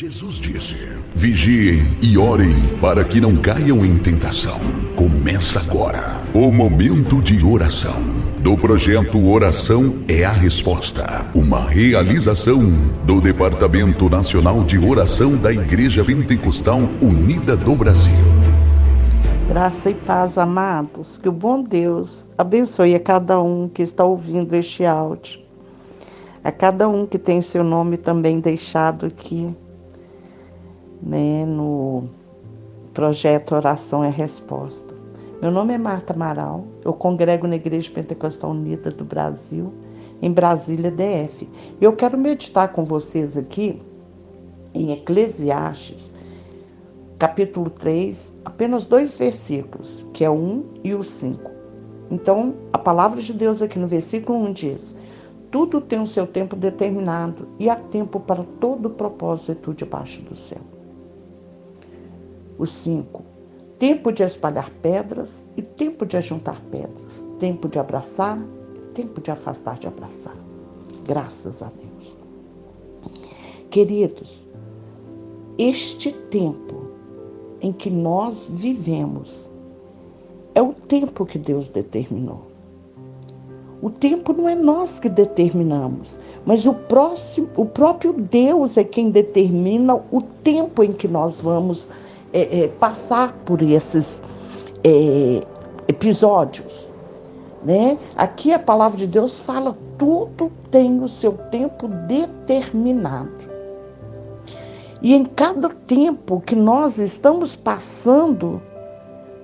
Jesus disse: Vigiem e orem para que não caiam em tentação. Começa agora o momento de oração do projeto Oração é a Resposta, uma realização do Departamento Nacional de Oração da Igreja Pentecostal Unida do Brasil. Graça e paz, amados, que o bom Deus abençoe a cada um que está ouvindo este áudio, a cada um que tem seu nome também deixado aqui né, no projeto Oração é Resposta. Meu nome é Marta Amaral, eu congrego na Igreja Pentecostal Unida do Brasil, em Brasília, DF. E eu quero meditar com vocês aqui em Eclesiastes, capítulo 3, apenas dois versículos, que é o 1 e o 5. Então, a palavra de Deus aqui no versículo 1 diz: Tudo tem o seu tempo determinado e há tempo para todo propósito debaixo do céu. O 5. Tempo de espalhar pedras e tempo de ajuntar pedras. Tempo de abraçar e tempo de afastar de abraçar. Graças a Deus. Queridos, este tempo em que nós vivemos é o tempo que Deus determinou. O tempo não é nós que determinamos, mas o, próximo, o próprio Deus é quem determina o tempo em que nós vamos é, é, passar por esses é, episódios. Né? Aqui a palavra de Deus fala: tudo tem o seu tempo determinado. E em cada tempo que nós estamos passando,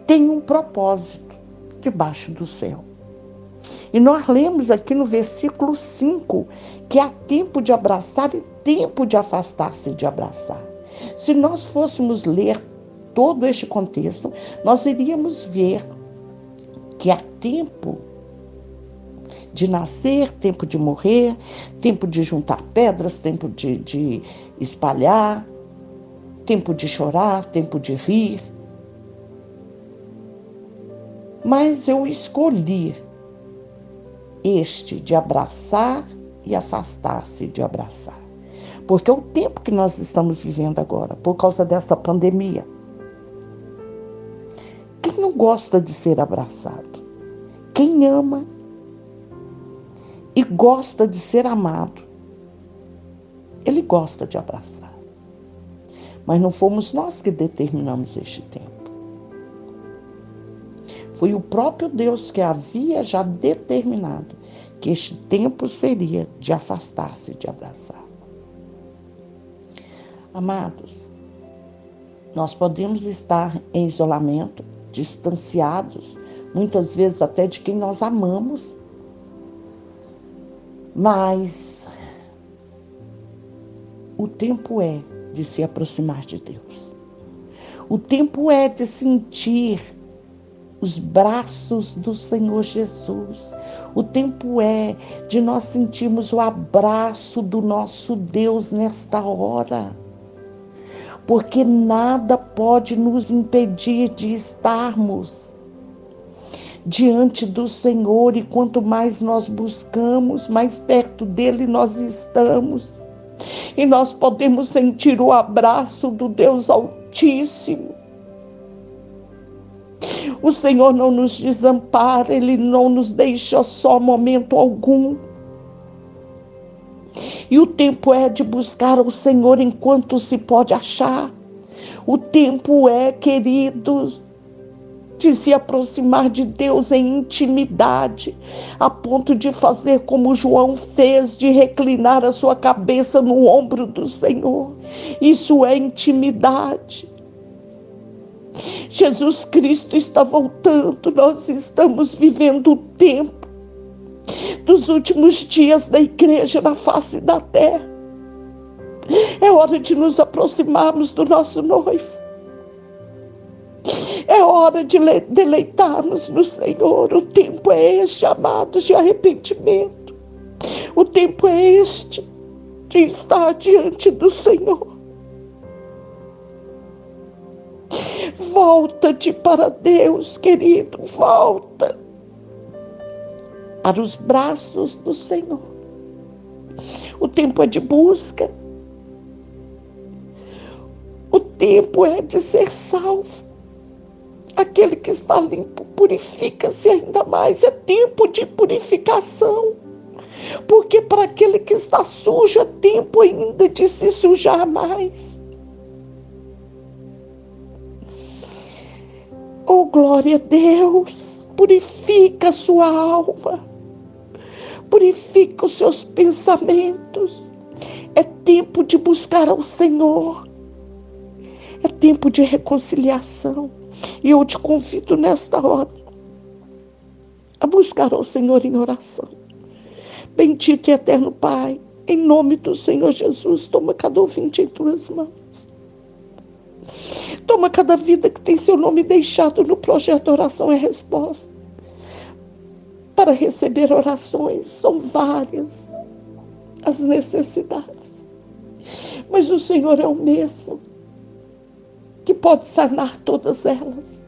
tem um propósito debaixo do céu. E nós lemos aqui no versículo 5 que há tempo de abraçar e tempo de afastar-se de abraçar. Se nós fôssemos ler todo este contexto, nós iríamos ver que há tempo de nascer, tempo de morrer, tempo de juntar pedras, tempo de, de espalhar, tempo de chorar, tempo de rir. Mas eu escolhi este de abraçar e afastar-se de abraçar. Porque é o tempo que nós estamos vivendo agora, por causa dessa pandemia. Gosta de ser abraçado? Quem ama e gosta de ser amado, ele gosta de abraçar. Mas não fomos nós que determinamos este tempo. Foi o próprio Deus que havia já determinado que este tempo seria de afastar-se de abraçar. Amados, nós podemos estar em isolamento, distanciados, muitas vezes até de quem nós amamos. Mas o tempo é de se aproximar de Deus. O tempo é de sentir os braços do Senhor Jesus. O tempo é de nós sentirmos o abraço do nosso Deus nesta hora porque nada pode nos impedir de estarmos diante do Senhor e quanto mais nós buscamos, mais perto dele nós estamos. E nós podemos sentir o abraço do Deus Altíssimo. O Senhor não nos desampara, ele não nos deixa só momento algum. E o tempo é de buscar o Senhor enquanto se pode achar. O tempo é, queridos, de se aproximar de Deus em intimidade, a ponto de fazer como João fez, de reclinar a sua cabeça no ombro do Senhor. Isso é intimidade. Jesus Cristo está voltando, nós estamos vivendo o tempo dos últimos dias da igreja na face da terra. É hora de nos aproximarmos do nosso noivo. É hora de deleitarmos no Senhor. O tempo é este, amados, de arrependimento. O tempo é este de estar diante do Senhor. Volta-te para Deus, querido, volta para os braços do Senhor. O tempo é de busca. Tempo é de ser salvo. Aquele que está limpo purifica-se ainda mais. É tempo de purificação. Porque para aquele que está sujo é tempo ainda de se sujar mais. Oh, glória a Deus! Purifica a sua alma. Purifica os seus pensamentos. É tempo de buscar ao Senhor. Tempo de reconciliação. E eu te convido nesta hora a buscar ao Senhor em oração. Bendito e eterno Pai, em nome do Senhor Jesus, toma cada ouvinte em tuas mãos. Toma cada vida que tem seu nome deixado no projeto Oração é Resposta. Para receber orações, são várias as necessidades. Mas o Senhor é o mesmo que pode sanar todas elas.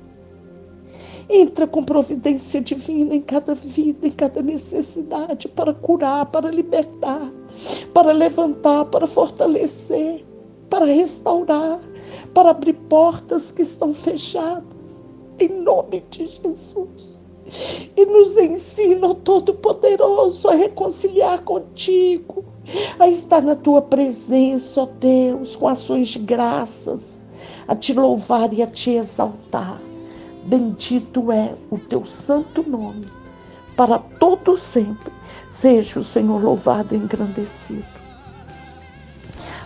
Entra com providência divina em cada vida, em cada necessidade, para curar, para libertar, para levantar, para fortalecer, para restaurar, para abrir portas que estão fechadas, em nome de Jesus. E nos ensina, Todo-Poderoso, a reconciliar contigo, a estar na tua presença, ó Deus, com ações de graças, a te louvar e a te exaltar. Bendito é o teu santo nome, para todo sempre. Seja o Senhor louvado e engrandecido.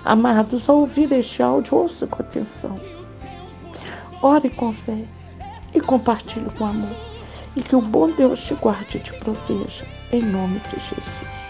Amados, ao ouvir este áudio, ouça com atenção. Ore com fé e compartilhe com amor. E que o bom Deus te guarde e te proteja, em nome de Jesus.